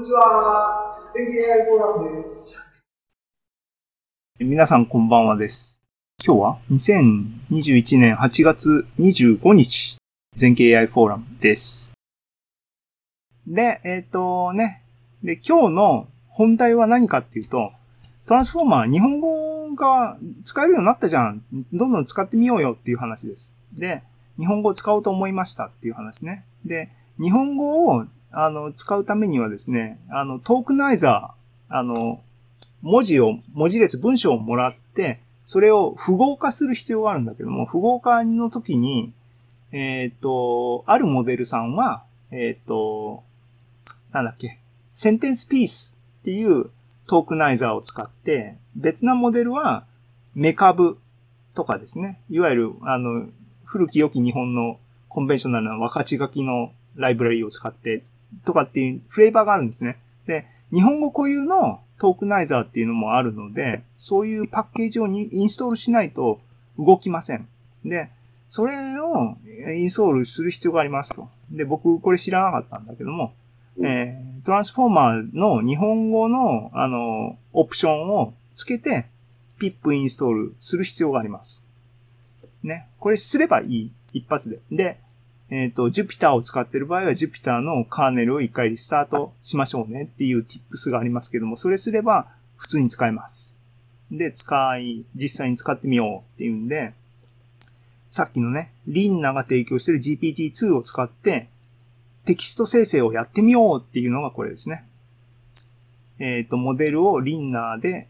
にちは。天気 AI フォーラムです。皆さんこんばんはです。今日は2021年8月25日、全景 AI フォーラムです。で、えっ、とね、で、今日の本題は何かっていうと、トランスフォーマー、日本語が使えるようになったじゃん。どんどん使ってみようよっていう話です。で、日本語を使おうと思いましたっていう話ね。で、日本語をあの使うためにはですね、あの、トークナイザー、あの、文字を、文字列、文章をもらって、それを符号化する必要があるんだけども、符号化の時に、えっ、と、あるモデルさんは、えっ、と、なんだっけ、センテンスピースっていうトークナイザーを使って、別なモデルはメカブとかですね。いわゆる、あの、古き良き日本のコンベンショナルな分かち書きのライブラリを使って、とかっていうフレーバーがあるんですね。で、日本語固有のトークナイザーっていうのもあるので、そういうパッケージをにインストールしないと動きません。で、それをインストールする必要がありますと。で、僕これ知らなかったんだけども、えー、トランスフォーマーの日本語の、あの、オプションをつけて、ピップインストールする必要があります。ね。これすればいい。一発で。で、えっ、と、Jupyter を使ってる場合は Jupyter のカーネルを一回リスタートしましょうねっていう tips がありますけども、それすれば普通に使えます。で、使い、実際に使ってみようっていうんで、さっきのね、リンナが提供してる GPT-2 を使って、テキスト生成をやってみようっていうのがこれですね。えっ、と、モデルをリンナーで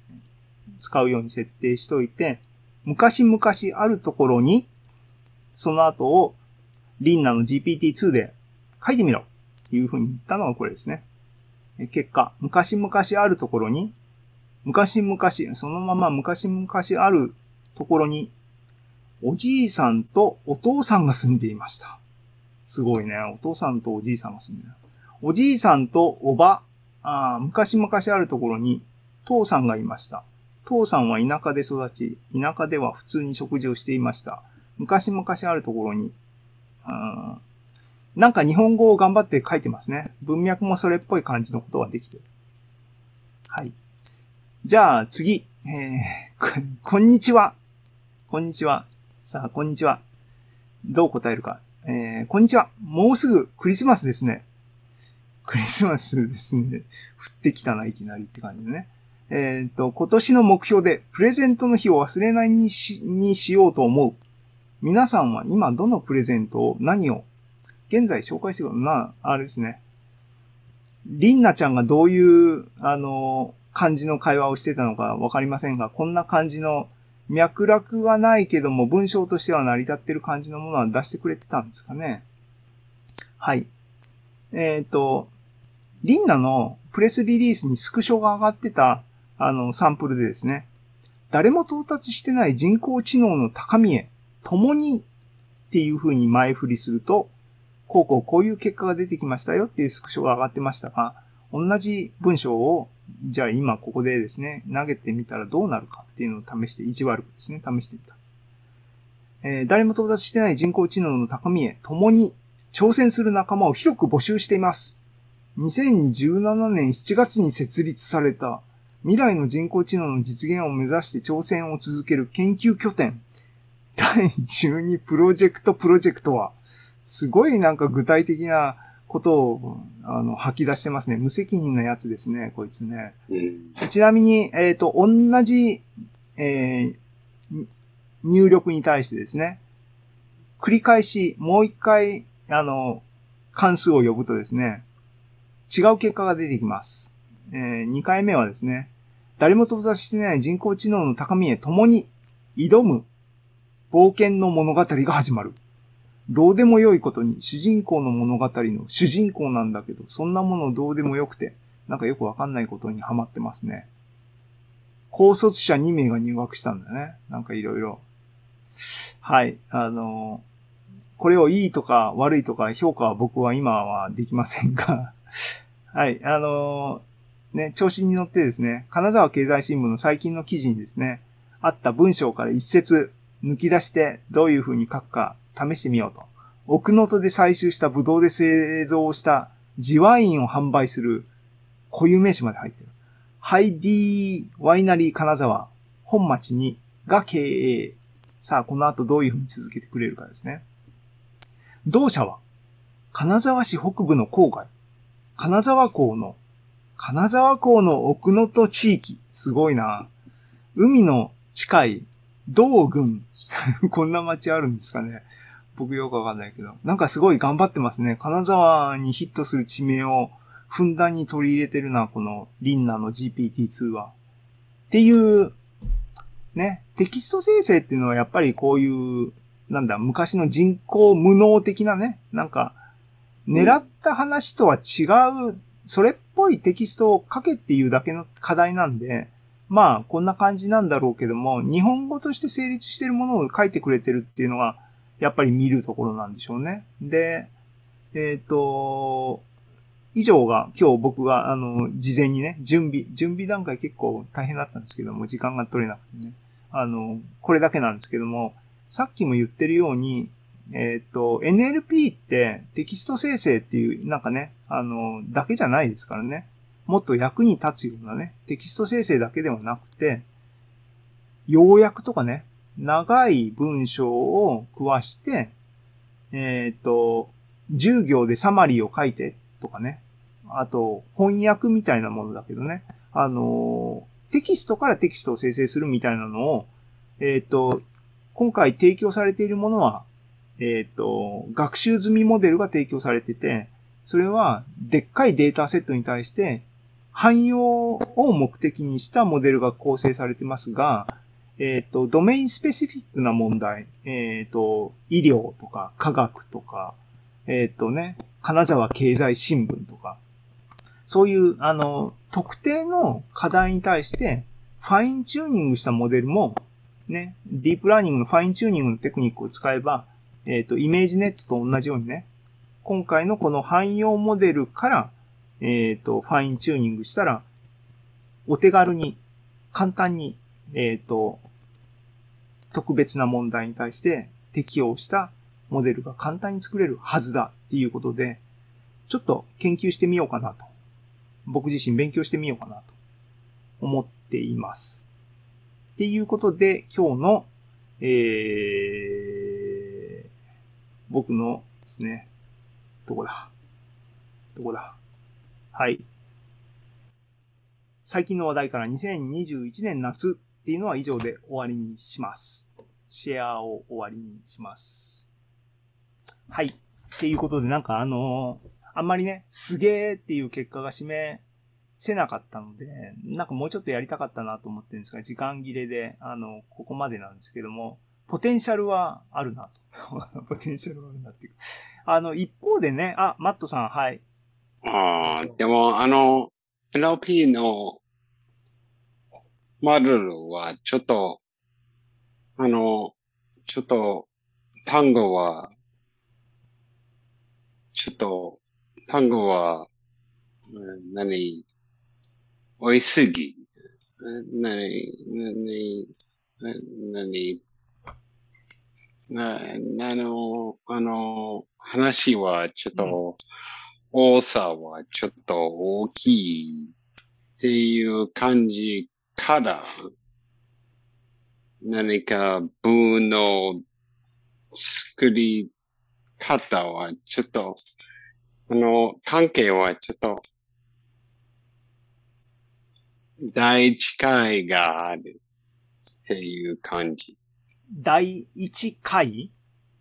使うように設定しといて、昔々あるところに、その後をリンナの GPT-2 で書いてみろっていう風に言ったのがこれですね。結果、昔々あるところに、昔々、そのまま昔々あるところに、おじいさんとお父さんが住んでいました。すごいね。お父さんとおじいさんが住んでる。おじいさんとおば、あ昔々あるところに、父さんがいました。父さんは田舎で育ち、田舎では普通に食事をしていました。昔々あるところに、あなんか日本語を頑張って書いてますね。文脈もそれっぽい感じのことができてる。はい。じゃあ次、えー、こんにちは。こんにちは。さあ、こんにちは。どう答えるか。えー、こんにちは。もうすぐクリスマスですね。クリスマスですね。降ってきたな、いきなりって感じでね。えっ、と、今年の目標で、プレゼントの日を忘れないにし、にしようと思う。皆さんは今どのプレゼントを何を現在紹介してるまあ、あれですね。リンナちゃんがどういう、あの、感じの会話をしてたのかわかりませんが、こんな感じの脈絡はないけども文章としては成り立ってる感じのものは出してくれてたんですかね。はい。えっ、と、リンナのプレスリリースにスクショが上がってた、あの、サンプルでですね、誰も到達してない人工知能の高みへ、共にっていう風に前振りすると、こうこうこういう結果が出てきましたよっていうスクショが上がってましたが、同じ文章を、じゃあ今ここでですね、投げてみたらどうなるかっていうのを試して、意地悪くですね、試してみた。えー誰も到達してない人工知能の高みへ、共に挑戦する仲間を広く募集しています。2017年7月に設立された未来の人工知能の実現を目指して挑戦を続ける研究拠点、第12 プロジェクトプロジェクトは、すごいなんか具体的なことを、あの、吐き出してますね。無責任なやつですね、こいつね。うん。ちなみに、えっ、と、同じ、えー入力に対してですね、繰り返し、もう一回、あの、関数を呼ぶとですね、違う結果が出てきます。え2回目はですね、誰も到達してない人工知能の高みへ共に挑む冒険の物語が始まる。どうでもよいことに主人公の物語の主人公なんだけど、そんなものどうでもよくて、なんかよくわかんないことにハマってますね。高卒者2名が入学したんだね。なんかいろいろ。はい。あの、これをいいとか悪いとか評価は僕は今はできませんが、はい。あの、ね、調子に乗ってですね、金沢経済新聞の最近の記事にですね、あった文章から一節抜き出してどういう風に書くか試してみようと。奥能登で採集したブドウで製造した地ワインを販売する固有名詞まで入ってる。ハイディワイナリー金沢、本町にが経営。さあ、この後どういうふうに続けてくれるかですね。同社は、金沢市北部の郊外、金沢港の、金沢港の奥能登地域、すごいな。海の近い、道郡、こんな街あるんですかね。僕よくわかんないけど。なんかすごい頑張ってますね。金沢にヒットする地名をふんだんに取り入れてるな、このリンナの GPT-2 は。っていう、ね、テキスト生成っていうのはやっぱりこういう、なんだ、昔の人工無能的なね、なんか、狙った話とは違う、それっぽいテキストを書けっていうだけの課題なんで、まあ、こんな感じなんだろうけども、日本語として成立してるものを書いてくれてるっていうのが、やっぱり見るところなんでしょうね。で、えっ、と、以上が今日僕が、あの、事前にね、準備、準備段階結構大変だったんですけども、時間が取れなくてね。あの、これだけなんですけども、さっきも言ってるように、えっ、と、NLP ってテキスト生成っていう、なんかね、あの、だけじゃないですからね。もっと役に立つようなね、テキスト生成だけではなくて、要約とかね、長い文章を食わして、えっ、と、10行でサマリーを書いてとかね。あと、翻訳みたいなものだけどね。あの、テキストからテキストを生成するみたいなのを、えっ、と、今回提供されているものは、えっ、と、学習済みモデルが提供されてて、それは、でっかいデータセットに対して、汎用を目的にしたモデルが構成されてますが、えっ、と、ドメインスペシフィックな問題、えっ、と、医療とか科学とか、えっ、とね、金沢経済新聞とか、そういう、あの、特定の課題に対して、ファインチューニングしたモデルも、ね、ディープラーニングのファインチューニングのテクニックを使えば、えっ、と、 ImageNet と同じようにね、今回のこの汎用モデルから、えっ、と、ファインチューニングしたら、お手軽に、簡単に、えっ、と、特別な問題に対して適用したモデルが簡単に作れるはずだっていうことで、ちょっと研究してみようかなと。僕自身勉強してみようかなと思っています。っていうことで、今日の、えー、僕のですね、どこだ？どこだ？はい。最近の話題から2021年夏っていうのは以上で終わりにします。シェアを終わりにします。はい。っていうことで、なんかあのーあんまりね、すげーっていう結果が示せなかったので、なんかもうちょっとやりたかったなと思ってるんですが、時間切れで、あの、ここまでなんですけども、ポテンシャルはあるなと。ポテンシャルはあるなっていう。あの、一方でね、あ、マットさん、はい。ああ、でも、あの、NLP のモデルはちょっと、あの、ちょっと、単語は、ちょっと、単語は、何、多いすぎ。うん何、何、何、な、あの、あの、話はちょっと、多さはちょっと大きいっていう感じから、何か文の作り方はちょっと、あの、関係はちょっと、第一回があるっていう感じ。第一回？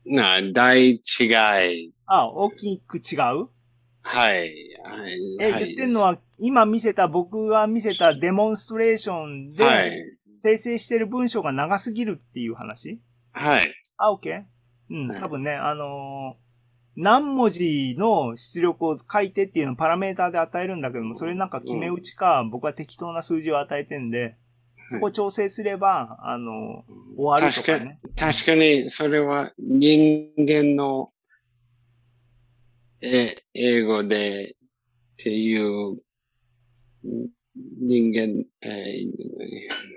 な、第一違い。あ、大きく違う？はい。はい。え、はい言ってんのは、今見せた、僕が見せたデモンストレーションはいで、。生成してる文章が長すぎるっていう話？はい。あ、OK? うん、はい多分ね、あのー何文字の出力を書いてっていうのをパラメーターで与えるんだけども、それなんか決め打ちか、僕は適当な数字を与えてんで、そこを調整すれば、あのー終わるとかね。確かに、それは人間の、え、英語でっていう、ん人間、えー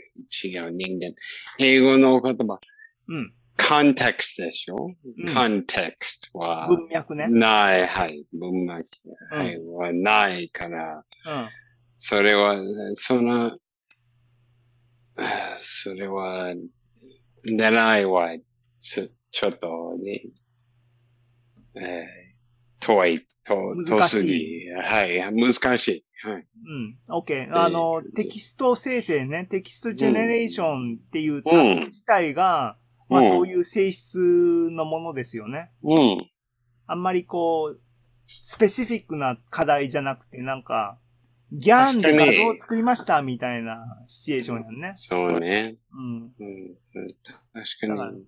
違う人間。英語の言葉、うん。context でしょ、うん ?context は、文脈ね。ない、はい。文脈、うんはい、はないから、うん。それは、その、それは、狙いは、ちょ、ちょっとね、えー、遠い、遠、遠難しいすぎ。はい、難しい。はい。うん。OK。あの、テキスト生成ね、テキストジェネレーションっていうタスク自体が、まあうんそういう性質のものですよね。うん。あんまりこう、スペシフィックな課題じゃなくて、なんか、ギャンで画像を作りましたみたいなシチュエーションやんね。そうね。うん。うん。うん確だから、うん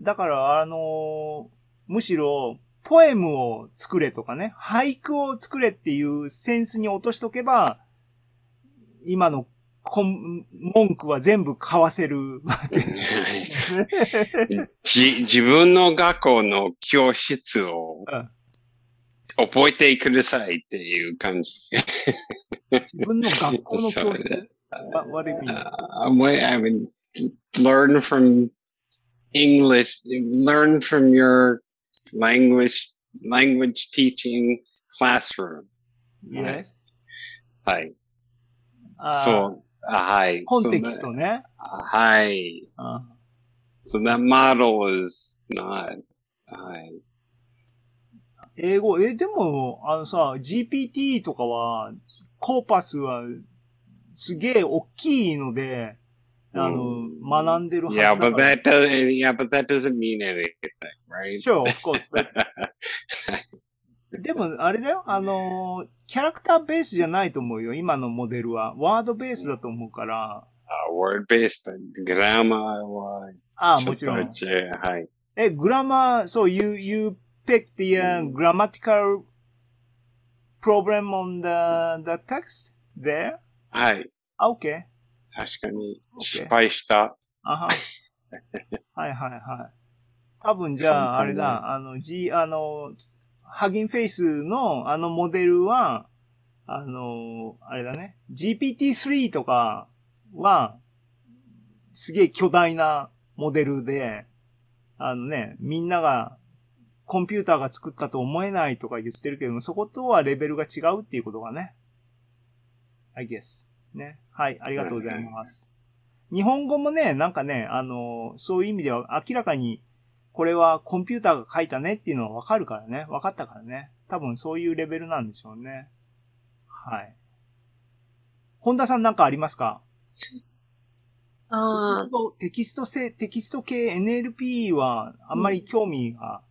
だから、あのーむしろ、ポエムを作れとかね、俳句を作れっていうセンスに落としとけば、今の根文句は全部買わせるわけ。じ自分の学校の教室をうん覚えてくださいっていう感じ。自分の学校の教室？What do you mean? Uh, wait, I mean, learn from English, learn from your language, language teaching classroom. Yes? はい。そう。あはい。コンテキストね。はい。あ So that model is not, はい。英語、え、でも、あのさ、GPT とかは、コーパスは、すげえ大きいので、あの、うん学んでるはず Yeah, だ but that doesn't, yeah, but that doesn't mean anything, right? Sure, of course. but- でも、あれだよ。あの、キャラクターベースじゃないと思うよ。今のモデルは。ワードベースだと思うから。Uh, word-based, but grammar は、ああ、ちょっともちろん。はい。え、グラマー、そう、you, you picked the、uh, grammatical problem on the, the text there? はい。あ OK. 確かに失敗した。あは。はいはいはい。多分じゃあ、あれだ、あの、G、あの、ハギンフェイスのあのモデルは、あの、あれだね、GPT-3 とかは、すげえ巨大なモデルで、あのね、みんなが、コンピューターが作ったと思えないとか言ってるけども、そことはレベルが違うっていうことがね。I guess. ね。はい、ありがとうございます。日本語もね、なんかね、あの、そういう意味では明らかに、これはコンピューターが書いたねっていうのはわかるからね。わかったからね。多分そういうレベルなんでしょうね。はい。本田さんなんかありますか？ああ、テキスト性、テキスト系 NLP はあんまり興味が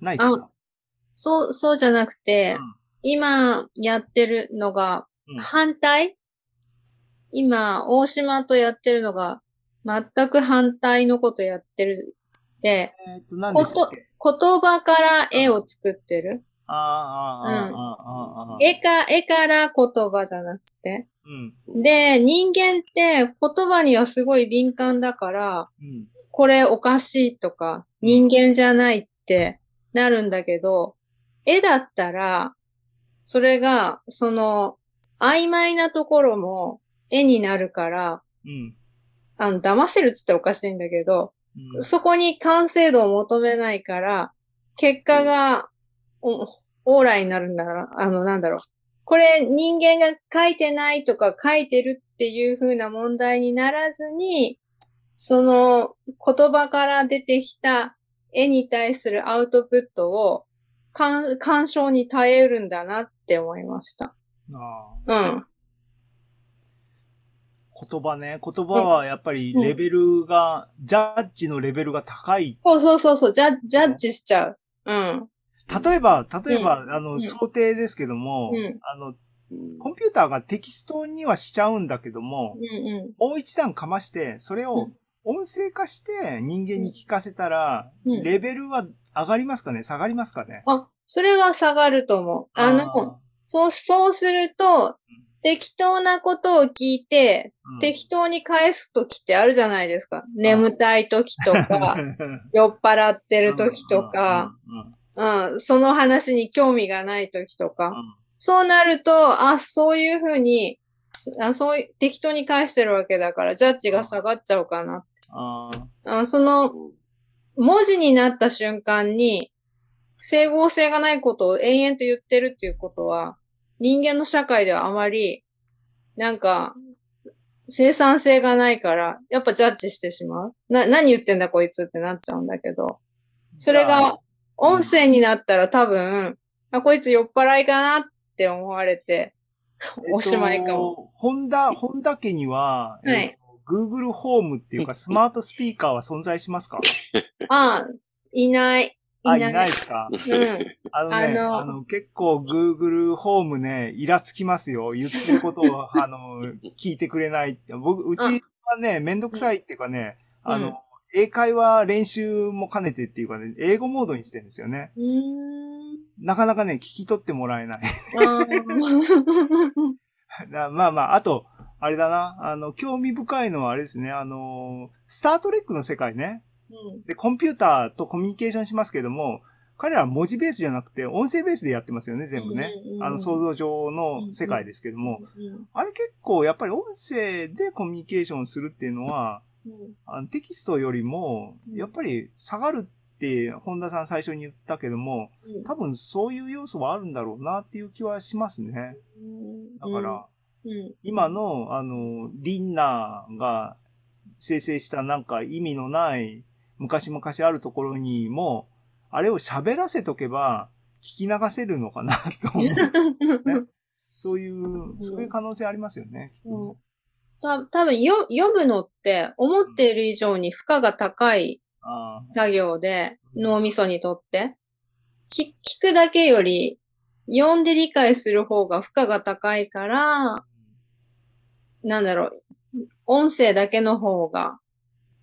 ないですか、そう、そうじゃなくて、うん今やってるのがうん反対、今、大島とやってるのが全く反対のことやってる。で、えっ、と、何でしたっけ？言葉から絵を作ってる。ああ、ああ、ああ、ああ、ああ。絵か、絵から言葉じゃなくて。うん。で、人間って言葉にはすごい敏感だから、うん。これおかしいとか、人間じゃないってなるんだけど、絵だったら、それが、その、曖昧なところも絵になるから、うん。あの、騙せるっつったらおかしいんだけど、うん。そこに完成度を求めないから、結果が、おオーライになるんだな、あの、なんだろう。これ人間が書いてないとか書いてるっていう風な問題にならずに、その言葉から出てきた絵に対するアウトプットを鑑鑑賞に耐えうるんだなって思いました。ああうん。言葉ね。言葉はやっぱりレベルが、ジャッジのレベルが高い。そうそうそうそう、ジャジャッジしちゃう。うん。例えば、例えば、あの、ん。想定ですけども、うん。あの、うんコンピューターがテキストにはしちゃうんだけどもう、んうもう一段かまして、それをうん。音声化して人間に聞かせたら、うん。レベルは上がりますかね？下がりますかね？ん。あ、それは下がると思う。あの、そう、そうすると、適当なことを聞いて、うん。適当に返すときってあるじゃないですか。眠たいときとか、酔っ払ってるときとか、うんその話に興味がないときとか。うん。そうなると、あ、そういうふうに、あそう適当に返してるわけだから、ジャッジが下がっちゃうかな。あその、文字になった瞬間に、整合性がないことを延々と言ってるっていうことは、人間の社会ではあまり、なんか、生産性がないから、やっぱジャッジしてしまう。な、何言ってんだこいつってなっちゃうんだけど、それが、音声になったら多分、あ、こいつ酔っ払いかなって思われて、おしまいかも。も。ホンダ、ホンダ家には、はい Google ホームっていうか、スマートスピーカーは存在しますか？あ、いない。あ、いない。ですか？うん。あのね、ああのの結構 Google ホームね、イラつきますよ。言ってることを、あの、聞いてくれないって。僕、うちはね、めんどくさいっていうかね、あの、うん英会話練習も兼ねてっていうかね、英語モードにしてるんですよね。なかなかね、聞き取ってもらえない。まあまあ、あと、あれだな、あの、興味深いのはあれですね、あの、スタートレックの世界ね。うん。で、コンピューターとコミュニケーションしますけども、彼らは文字ベースじゃなくて、音声ベースでやってますよね、全部ね。あの、想像上の世界ですけども、うんあれ結構、やっぱり音声でコミュニケーションするっていうのは、うん。あのテキストよりも、うん。やっぱり下がるって、本田さん最初に言ったけども、うん。多分そういう要素はあるんだろうなっていう気はしますね。だから、うん。今の、あの、リンナーが生成したなんか意味のない昔々あるところにも、あれを喋らせとけば聞き流せるのかなと思う。そういう、そういう可能性ありますよね。うん。た多分よ読むのって思っている以上に負荷が高いあ作業で脳みそにとって。き聞くだけより読んで理解する方が負荷が高いからなんだろう音声だけの方が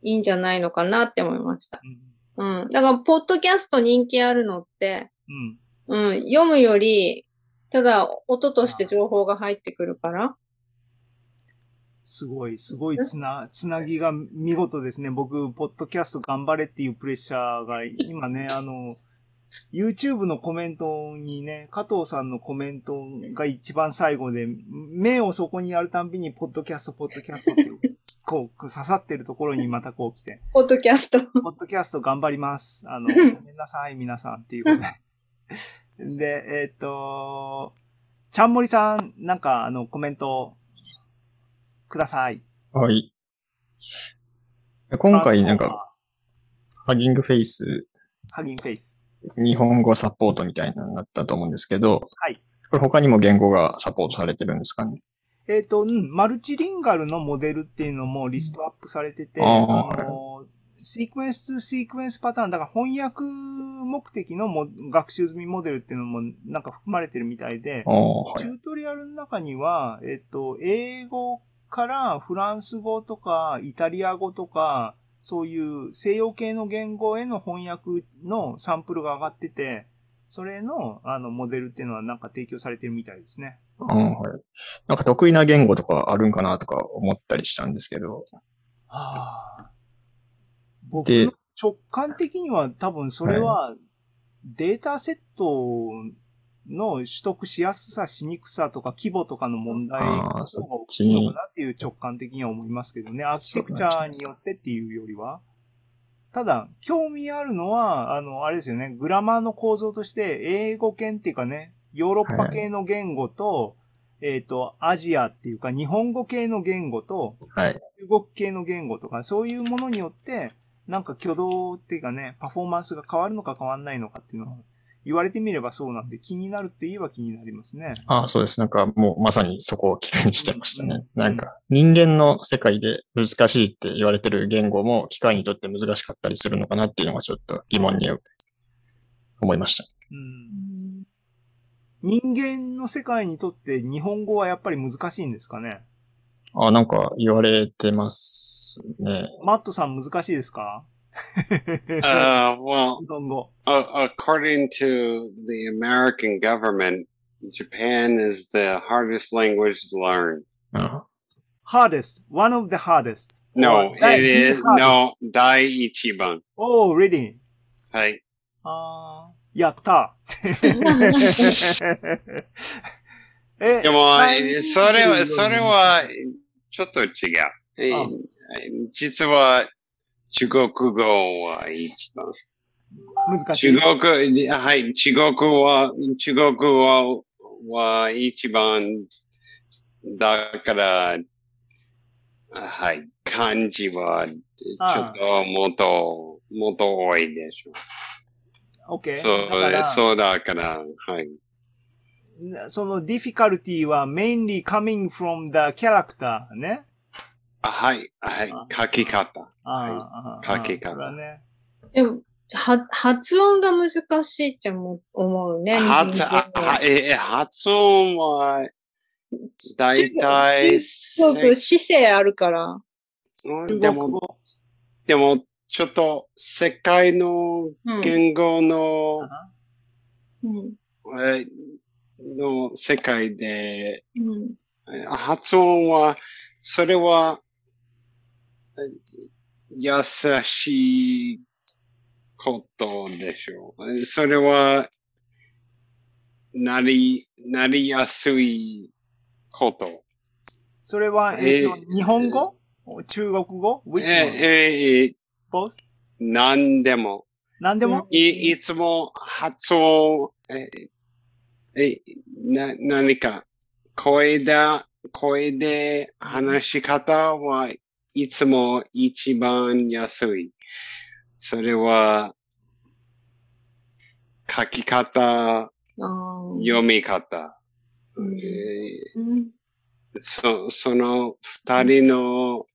いいんじゃないのかなって思いました。ーうんうん。だから、ポッドキャスト人気あるのって、うん。うん、読むより、ただ音として情報が入ってくるから。すごい、すごいつな、つなぎが見事ですね。僕、ポッドキャスト頑張れっていうプレッシャーが、今ね、あの、YouTube のコメントにね、加藤さんのコメントが一番最後で、目をそこにやるたんびに、ポッドキャスト、ポッドキャストって、こう、刺さってるところにまたこう来て、ポッドキャスト。ポッドキャスト頑張ります。あの、ごめんなさい、皆さんっていうことで。で、えっ、と、ちゃんもりさん、なんか、あの、コメント、ください。はい。今回なんか、ハギングフェイス、ハギンフェイス。日本語サポートみたいなのになったと思うんですけど、はい。これ他にも言語がサポートされてるんですかねえっ、と、うん、マルチリンガルのモデルっていうのもリストアップされてて、あの、シークエンスとシークエンスパターン、だから翻訳目的のも学習済みモデルっていうのもなんか含まれてるみたいで、チュートリアルの中には、えっ、と、英語からフランス語とかイタリア語とか、そういう西洋系の言語への翻訳のサンプルが上がってて、それの、あの、モデルっていうのはなんか提供されてるみたいですね。ああはい。なんか得意な言語とかあるんかなとか思ったりしたんですけど、はあ、僕直感的には多分それはデータセットの取得しやすさ、しにくさとか規模とかの問題が大きいのかなっていう直感的には思いますけどね。アーキテクチャによってっていうよりは。ただ、興味あるのは、あの、あれですよね、グラマーの構造として、英語圏っていうかね、ヨーロッパ系の言語と、えっ、と、アジアっていうか、日本語系の言語と、はい。中国系の言語とか、そういうものによって、なんか挙動っていうかね、パフォーマンスが変わるのか変わんないのかっていうのは、言われてみればそうなんで、気になるって言えば気になりますね。ああ、そうです。なんかもうまさにそこを気にしてましたね。うんなんか人間の世界で難しいって言われてる言語も機械にとって難しかったりするのかなっていうのがちょっと疑問に思いました。うん、人間の世界にとって日本語はやっぱり難しいんですかねああ、なんか言われてますね。マットさん難しいですか Uh, well, 日本語。uh, according to the American government, Japan is the hardest language to learn. あ hardest, one of the hardest. No, it is hardest. no Dai Ichiban. Oh, really? はい。あーやった。えでも、第それは、24それは、ちょっと違う。実は、中国語は一番。難しい。中国、はい、中国は、中国はは一番、だから、はい、漢字は、ちょっともっと、もっと多いでしょ OK。そうだから、そうだから、はい。その difficulty は mainly coming from the character ね。あはい、はいあ、書き方。ああ、ああ書き方ね。でも、は、発音が難しいって思う思うね。発え発音は、だいたい、そうそう、姿勢あるから。でも。でも、ちょっと、世界のうん。言語の、うん。えの世界で、うん。え発音は、それは、え優しいことでしょう。えそれは、なり、なりやすいこと。それは、えー日本語？中国語 ?which え one? え both? 何でも、何でも、い、いつも発音、え、え、な、何か、声で、声で話し方はいつも一番安い。それは、書き方、読み方。うんえーうん。そその二人の、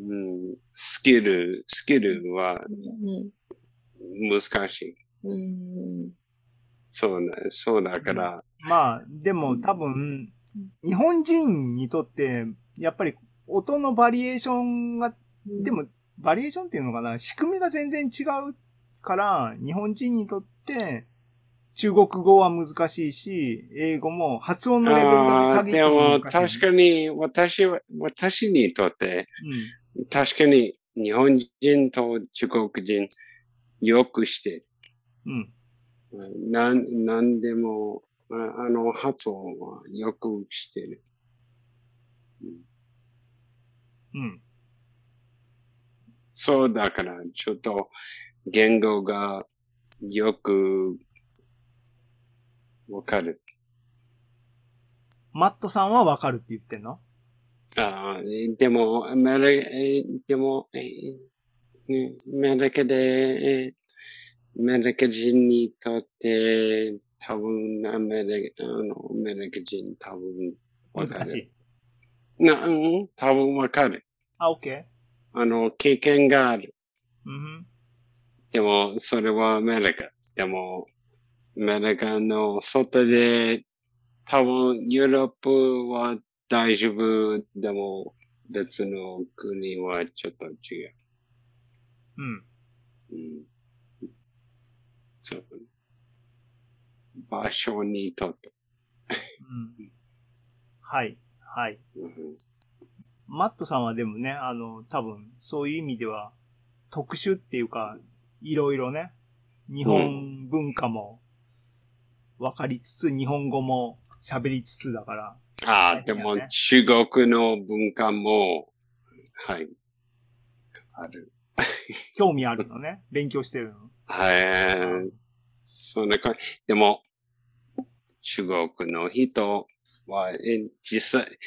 うん、スキル、スキルはうん。難しい。うん。そうだ、そうだから、まあ、でも多分、日本人にとって、やっぱり音のバリエーションが、でも、バリエーションっていうのかな仕組みが全然違うから、日本人にとって、中国語は難しいし、英語も発音のレベルああ、だけ限ってでも難しい。確かに私は、私にとって、うん。確かに日本人と中国人よくしてる。うん。なん、なんでも、ああの発音はよくしてる。うん。そうだから、ちょっと言語がよくわかる。マットさんはわかるって言ってんの？ああ、でも、アメリカ、えでも、えメリカで、えアメリカ人にとって、多分、アメリカ、あの、アメリカ人多分、わかる。難しい。な、うん、多分わかる。あ、OK? あの、経験がある。うん。でも、それはアメリカ。でも、アメリカの外で、多分、ヨーロッパは大丈夫？でも、別の国はちょっと違う。うん。うん、そう。場所にとって。うん。はい。はい。うんマットさんはでもね、あの、多分、そういう意味では、特殊っていうか、いろいろね、日本文化も分かりつつ、日本語も喋りつつだから、ああ、でも、中国の文化も、はい、ある。興味あるのね。勉強してるの。はい。そんな感じ。でも、中国の人は、え実際、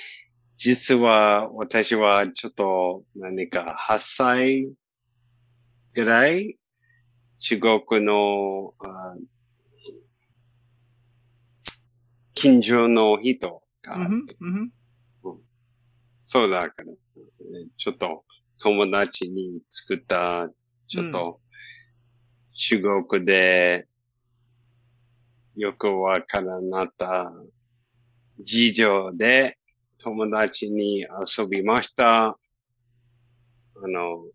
実は私はちょっと何か8歳ぐらい？中国のあ近所の人が、うんうん。そうだから、えちょっと友達に作った、ちょっと、中国でよくわからなった事情で友達に遊びました。あの、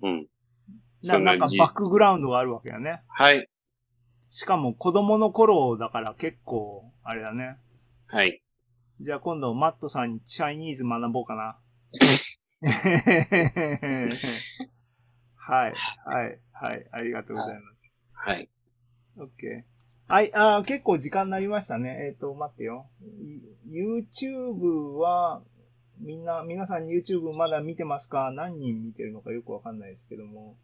うん。ななんかじバックグラウンドがあるわけだね。はい、しかも子供の頃だから結構、あれだね。はい。じゃあ今度マットさんにチャイニーズ学ぼうかな。はい、はい、はい、ありがとうございます。はい。OK。はい、あー結構時間になりましたね。えっ、と、待ってよ。い YouTube は、みんな、皆さん YouTube まだ見てますか？何人見てるのかよくわかんないですけども。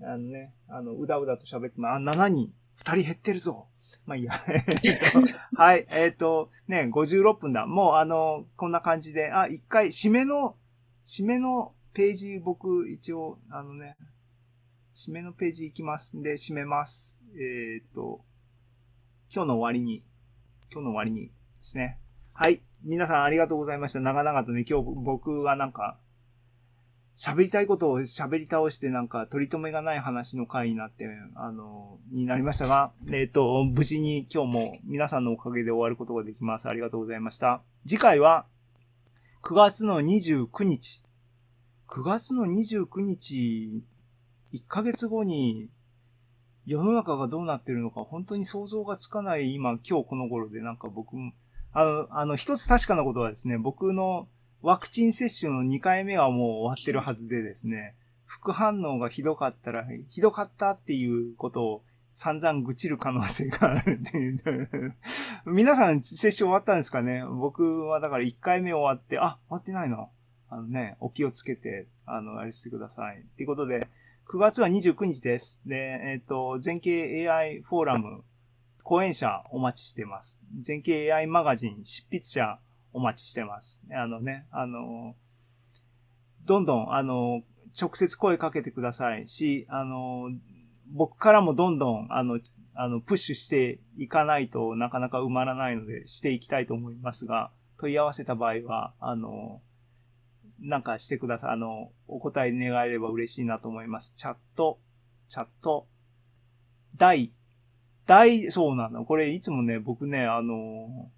あのね、あの、うだうだと喋ってます。あ、7人。2人減ってるぞ。まあいいや。えっとはい、えっ、と、ね、56分だ。もうあの、こんな感じで、あ、一回、締めの、締めのページ、僕、一応、あのね、締めのページ行きますんで、締めます。えっ、と、今日の終わりに、今日の終わりにですね。はい。皆さんありがとうございました。長々とね、今日僕はなんか、喋りたいことを喋り倒してなんか取り留めがない話の回になって、あの、になりましたが、えっ、と、無事に今日も皆さんのおかげで終わることができます。ありがとうございました。次回は9月の29日。9月の29日、1ヶ月後に世の中がどうなってるのか本当に想像がつかない今、今日この頃でなんか僕も、あの、あの、一つ確かなことはですね、僕のワクチン接種の2回目はもう終わってるはずでですね、副反応がひどかったら、ひどかったっていうことを散々愚痴る可能性があるっていう。皆さん接種終わったんですかね？僕はだから1回目終わって、あ、終わってないな。あのね、お気をつけて、あの、あれしてください。ということで、9月は29日です。で、えっ、と、全景 AI フォーラム、講演者お待ちしてます。全景 AI マガジン執筆者お待ちしてます。あのね、あの、どんどん、あの、直接声かけてくださいし、あの、僕からもどんどん、あの、あの、プッシュしていかないとなかなか埋まらないので、していきたいと思いますが、問い合わせた場合は、あの、なんかしてください。あの、お答え願えれば嬉しいなと思います。チャット、チャット、大、大、そうなの。これいつもね、僕ね、あの、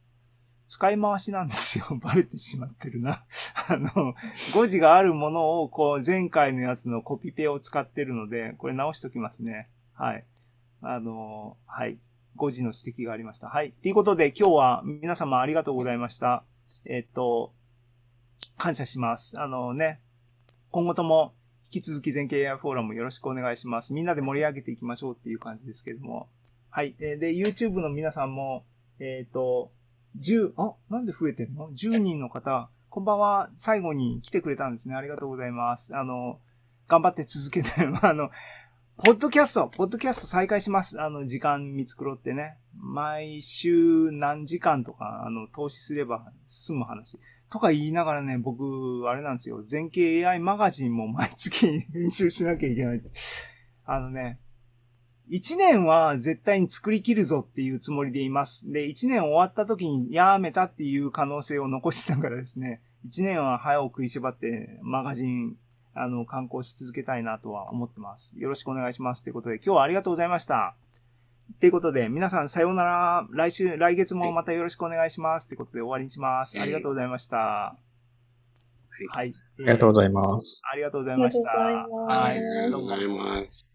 使い回しなんですよ。バレてしまってるな。あの、誤字があるものを、こう、前回のやつのコピペを使ってるので、これ直しときますね。はい。あの、はい。誤字の指摘がありました。はい。ということで、今日は皆様ありがとうございました。えっと、感謝します。あのね、今後とも引き続き全景 AI フォーラムよろしくお願いします。みんなで盛り上げていきましょうっていう感じですけれども。はい。で、YouTube の皆さんも、えっ、と、10、あ、なんで増えてんの ?10 人の方、こんばんは。最後に来てくれたんですね。ありがとうございます。あの、頑張って続けて、あの、ポッドキャスト、ポッドキャスト再開します。あの、時間見繕ってね。毎週何時間とか、あの、投資すれば済む話。とか言いながらね、僕、あれなんですよ。全景 AI マガジンも毎月 編集しなきゃいけない。あのね、一年は絶対に作り切るぞっていうつもりでいます。で、一年終わった時にやめたっていう可能性を残しながらですね、一年は早を食いしばってマガジン、あの、観光し続けたいなとは思ってます。よろしくお願いします。ということで、今日はありがとうございました。ということで、皆さんさようなら。来週、来月もまたよろしくお願いします。ということで終わりにします。ありがとうございました。はい。ありがとうございます。ありがとうございました。ありがとうございますはい。ありがとうございます。